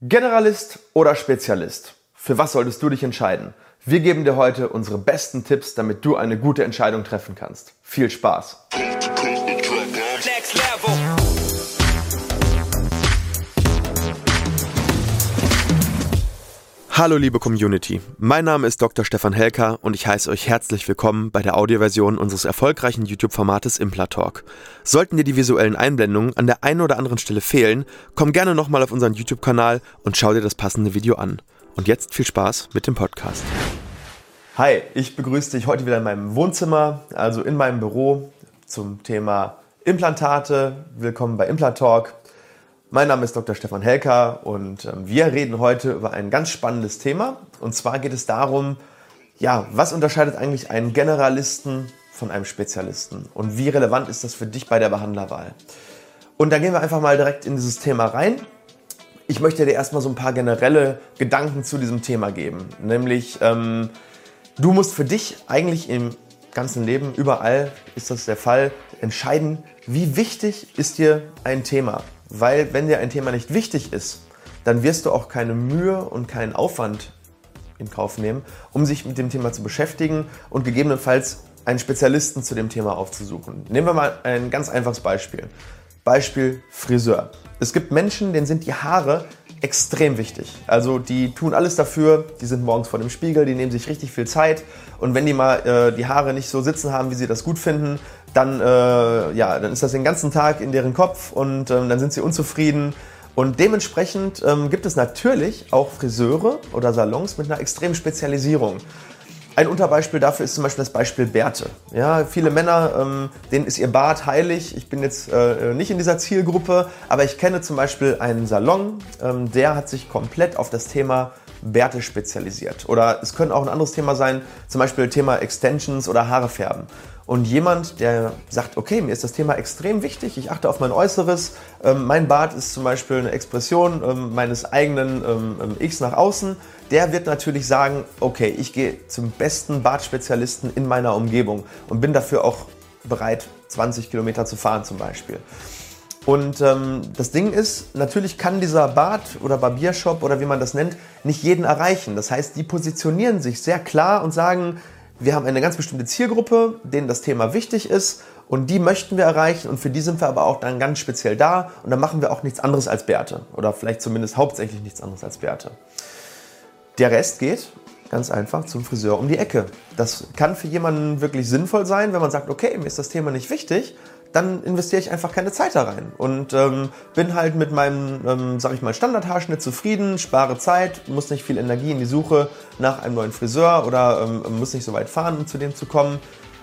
Generalist oder Spezialist? Für was solltest du dich entscheiden? Wir geben dir heute unsere besten Tipps, damit du eine gute Entscheidung treffen kannst. Viel Spaß! Hallo liebe Community, mein Name ist Dr. Stefan Helker und ich heiße euch herzlich willkommen bei der Audioversion unseres erfolgreichen YouTube-Formates Implatalk. Sollten dir die visuellen Einblendungen an der einen oder anderen Stelle fehlen, komm gerne nochmal auf unseren YouTube-Kanal und schau dir das passende Video an. Und jetzt viel Spaß mit dem Podcast. Hi, ich begrüße dich heute wieder in meinem Wohnzimmer, also in meinem Büro zum Thema Implantate. Willkommen bei Implatalk. Mein Name ist Dr. Stefan Helker und ähm, wir reden heute über ein ganz spannendes Thema. Und zwar geht es darum, ja, was unterscheidet eigentlich einen Generalisten von einem Spezialisten und wie relevant ist das für dich bei der Behandlerwahl? Und da gehen wir einfach mal direkt in dieses Thema rein. Ich möchte dir erstmal so ein paar generelle Gedanken zu diesem Thema geben. Nämlich, ähm, du musst für dich eigentlich im ganzen Leben, überall ist das der Fall, entscheiden, wie wichtig ist dir ein Thema. Weil wenn dir ein Thema nicht wichtig ist, dann wirst du auch keine Mühe und keinen Aufwand in Kauf nehmen, um sich mit dem Thema zu beschäftigen und gegebenenfalls einen Spezialisten zu dem Thema aufzusuchen. Nehmen wir mal ein ganz einfaches Beispiel. Beispiel Friseur. Es gibt Menschen, denen sind die Haare extrem wichtig. Also die tun alles dafür, die sind morgens vor dem Spiegel, die nehmen sich richtig viel Zeit und wenn die mal äh, die Haare nicht so sitzen haben, wie sie das gut finden, dann, äh, ja, dann ist das den ganzen Tag in deren Kopf und ähm, dann sind sie unzufrieden. Und dementsprechend ähm, gibt es natürlich auch Friseure oder Salons mit einer extremen Spezialisierung. Ein Unterbeispiel dafür ist zum Beispiel das Beispiel Bärte. Ja, viele Männer, ähm, denen ist ihr Bart heilig. Ich bin jetzt äh, nicht in dieser Zielgruppe, aber ich kenne zum Beispiel einen Salon, ähm, der hat sich komplett auf das Thema Bärte spezialisiert. Oder es könnte auch ein anderes Thema sein, zum Beispiel Thema Extensions oder Haare färben. Und jemand, der sagt, okay, mir ist das Thema extrem wichtig, ich achte auf mein Äußeres, ähm, mein Bart ist zum Beispiel eine Expression ähm, meines eigenen ähm, ähm Ichs nach außen, der wird natürlich sagen, okay, ich gehe zum besten Bartspezialisten in meiner Umgebung und bin dafür auch bereit, 20 Kilometer zu fahren zum Beispiel. Und ähm, das Ding ist, natürlich kann dieser Bart oder Barbiershop oder wie man das nennt, nicht jeden erreichen. Das heißt, die positionieren sich sehr klar und sagen, wir haben eine ganz bestimmte Zielgruppe, denen das Thema wichtig ist und die möchten wir erreichen und für die sind wir aber auch dann ganz speziell da und dann machen wir auch nichts anderes als Bärte oder vielleicht zumindest hauptsächlich nichts anderes als Bärte. Der Rest geht ganz einfach zum Friseur um die Ecke. Das kann für jemanden wirklich sinnvoll sein, wenn man sagt, okay, mir ist das Thema nicht wichtig, dann investiere ich einfach keine Zeit da rein und ähm, bin halt mit meinem, ähm, sag ich mal, Standardhaarschnitt zufrieden, spare Zeit, muss nicht viel Energie in die Suche nach einem neuen Friseur oder ähm, muss nicht so weit fahren, um zu dem zu kommen.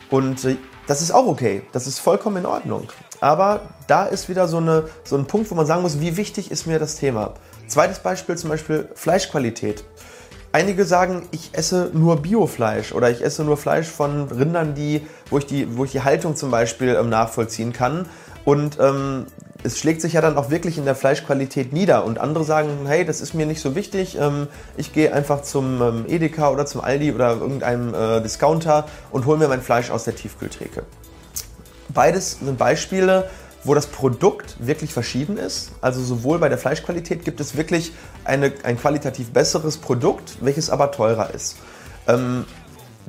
Und äh, das ist auch okay, das ist vollkommen in Ordnung. Aber da ist wieder so, eine, so ein Punkt, wo man sagen muss, wie wichtig ist mir das Thema. Zweites Beispiel zum Beispiel Fleischqualität. Einige sagen, ich esse nur Biofleisch oder ich esse nur Fleisch von Rindern, die, wo, ich die, wo ich die Haltung zum Beispiel ähm, nachvollziehen kann. Und ähm, es schlägt sich ja dann auch wirklich in der Fleischqualität nieder. Und andere sagen, hey, das ist mir nicht so wichtig. Ähm, ich gehe einfach zum ähm, Edeka oder zum Aldi oder irgendeinem äh, Discounter und hole mir mein Fleisch aus der Tiefkühltheke. Beides sind Beispiele, wo das Produkt wirklich verschieden ist. Also sowohl bei der Fleischqualität gibt es wirklich eine, ein qualitativ besseres Produkt, welches aber teurer ist. Ähm,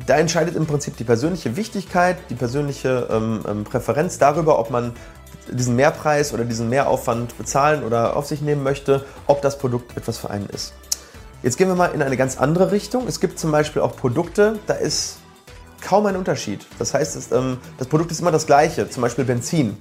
da entscheidet im Prinzip die persönliche Wichtigkeit, die persönliche ähm, ähm, Präferenz darüber, ob man diesen Mehrpreis oder diesen Mehraufwand bezahlen oder auf sich nehmen möchte, ob das Produkt etwas für einen ist. Jetzt gehen wir mal in eine ganz andere Richtung. Es gibt zum Beispiel auch Produkte, da ist kaum ein Unterschied. Das heißt, das, ähm, das Produkt ist immer das gleiche, zum Beispiel Benzin.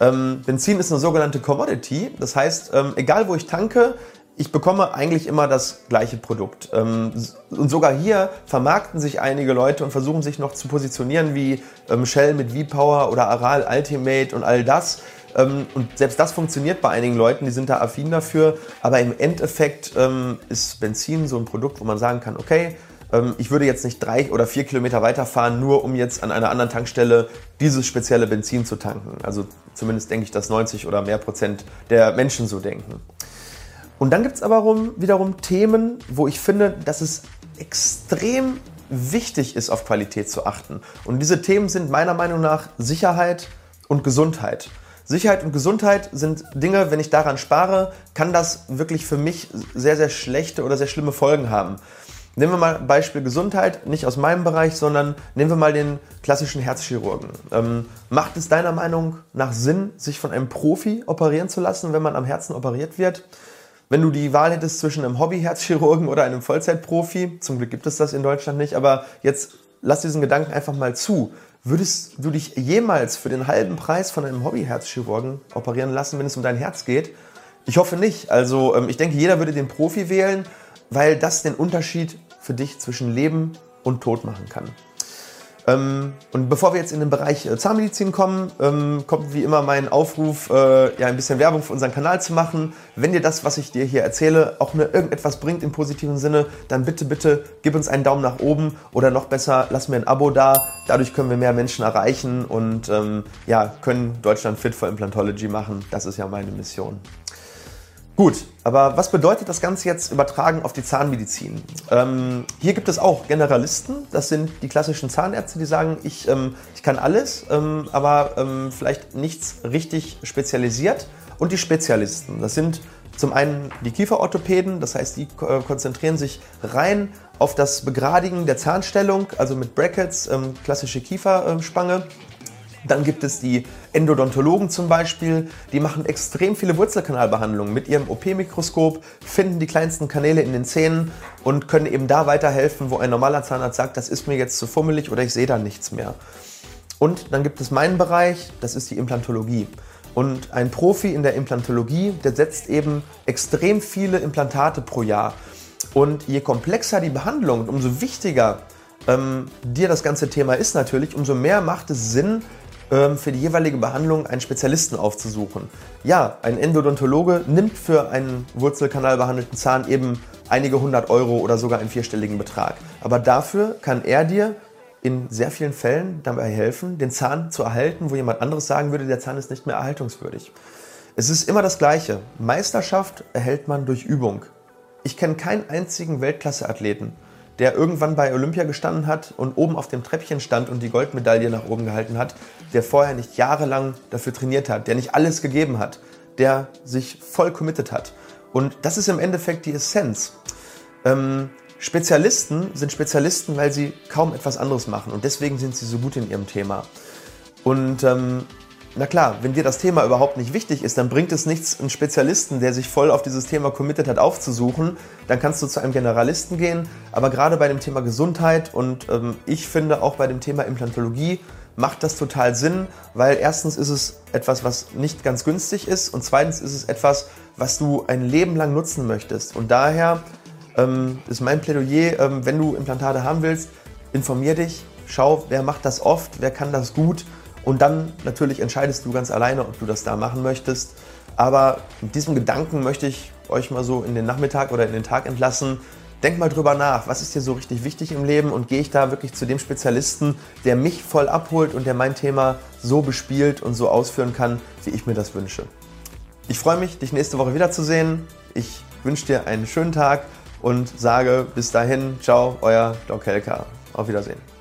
Ähm, Benzin ist eine sogenannte Commodity. Das heißt, ähm, egal wo ich tanke, ich bekomme eigentlich immer das gleiche Produkt. Ähm, und sogar hier vermarkten sich einige Leute und versuchen sich noch zu positionieren wie ähm, Shell mit V-Power oder Aral Ultimate und all das. Ähm, und selbst das funktioniert bei einigen Leuten, die sind da affin dafür. Aber im Endeffekt ähm, ist Benzin so ein Produkt, wo man sagen kann, okay, ich würde jetzt nicht drei oder vier Kilometer weiterfahren, nur um jetzt an einer anderen Tankstelle dieses spezielle Benzin zu tanken. Also zumindest denke ich, dass 90 oder mehr Prozent der Menschen so denken. Und dann gibt es aber wiederum Themen, wo ich finde, dass es extrem wichtig ist, auf Qualität zu achten. Und diese Themen sind meiner Meinung nach Sicherheit und Gesundheit. Sicherheit und Gesundheit sind Dinge, wenn ich daran spare, kann das wirklich für mich sehr, sehr schlechte oder sehr schlimme Folgen haben. Nehmen wir mal Beispiel Gesundheit, nicht aus meinem Bereich, sondern nehmen wir mal den klassischen Herzchirurgen. Ähm, macht es deiner Meinung nach Sinn, sich von einem Profi operieren zu lassen, wenn man am Herzen operiert wird? Wenn du die Wahl hättest zwischen einem Hobby-Herzchirurgen oder einem Vollzeitprofi, zum Glück gibt es das in Deutschland nicht, aber jetzt lass diesen Gedanken einfach mal zu. Würdest du dich jemals für den halben Preis von einem Hobby-Herzchirurgen operieren lassen, wenn es um dein Herz geht? Ich hoffe nicht. Also ähm, ich denke, jeder würde den Profi wählen, weil das den Unterschied für dich zwischen Leben und Tod machen kann. Ähm, und bevor wir jetzt in den Bereich äh, Zahnmedizin kommen, ähm, kommt wie immer mein Aufruf, äh, ja, ein bisschen Werbung für unseren Kanal zu machen. Wenn dir das, was ich dir hier erzähle, auch nur irgendetwas bringt im positiven Sinne, dann bitte, bitte gib uns einen Daumen nach oben oder noch besser, lass mir ein Abo da. Dadurch können wir mehr Menschen erreichen und ähm, ja, können Deutschland fit for Implantology machen. Das ist ja meine Mission. Gut, aber was bedeutet das Ganze jetzt übertragen auf die Zahnmedizin? Ähm, hier gibt es auch Generalisten, das sind die klassischen Zahnärzte, die sagen, ich, ähm, ich kann alles, ähm, aber ähm, vielleicht nichts richtig spezialisiert. Und die Spezialisten, das sind zum einen die Kieferorthopäden, das heißt, die äh, konzentrieren sich rein auf das Begradigen der Zahnstellung, also mit Brackets, ähm, klassische Kieferspange. Dann gibt es die Endodontologen zum Beispiel, die machen extrem viele Wurzelkanalbehandlungen mit ihrem OP-Mikroskop, finden die kleinsten Kanäle in den Zähnen und können eben da weiterhelfen, wo ein normaler Zahnarzt sagt, das ist mir jetzt zu fummelig oder ich sehe da nichts mehr. Und dann gibt es meinen Bereich, das ist die Implantologie. Und ein Profi in der Implantologie, der setzt eben extrem viele Implantate pro Jahr. Und je komplexer die Behandlung umso wichtiger ähm, dir das ganze Thema ist natürlich, umso mehr macht es Sinn, für die jeweilige Behandlung einen Spezialisten aufzusuchen. Ja, ein Endodontologe nimmt für einen Wurzelkanal behandelten Zahn eben einige hundert Euro oder sogar einen vierstelligen Betrag. Aber dafür kann er dir in sehr vielen Fällen dabei helfen, den Zahn zu erhalten, wo jemand anderes sagen würde, der Zahn ist nicht mehr erhaltungswürdig. Es ist immer das Gleiche. Meisterschaft erhält man durch Übung. Ich kenne keinen einzigen Weltklasse-Athleten, der irgendwann bei Olympia gestanden hat und oben auf dem Treppchen stand und die Goldmedaille nach oben gehalten hat, der vorher nicht jahrelang dafür trainiert hat, der nicht alles gegeben hat, der sich voll committed hat. Und das ist im Endeffekt die Essenz. Ähm, Spezialisten sind Spezialisten, weil sie kaum etwas anderes machen und deswegen sind sie so gut in ihrem Thema. Und ähm, na klar, wenn dir das Thema überhaupt nicht wichtig ist, dann bringt es nichts, einen Spezialisten, der sich voll auf dieses Thema committed hat, aufzusuchen. Dann kannst du zu einem Generalisten gehen. Aber gerade bei dem Thema Gesundheit und ähm, ich finde auch bei dem Thema Implantologie macht das total Sinn, weil erstens ist es etwas, was nicht ganz günstig ist und zweitens ist es etwas, was du ein Leben lang nutzen möchtest. Und daher ähm, ist mein Plädoyer, ähm, wenn du Implantate haben willst, informier dich, schau, wer macht das oft, wer kann das gut und dann natürlich entscheidest du ganz alleine, ob du das da machen möchtest. Aber mit diesem Gedanken möchte ich euch mal so in den Nachmittag oder in den Tag entlassen. Denk mal drüber nach, was ist dir so richtig wichtig im Leben und gehe ich da wirklich zu dem Spezialisten, der mich voll abholt und der mein Thema so bespielt und so ausführen kann, wie ich mir das wünsche. Ich freue mich, dich nächste Woche wiederzusehen. Ich wünsche dir einen schönen Tag und sage bis dahin, ciao, euer Doc Helka. Auf Wiedersehen.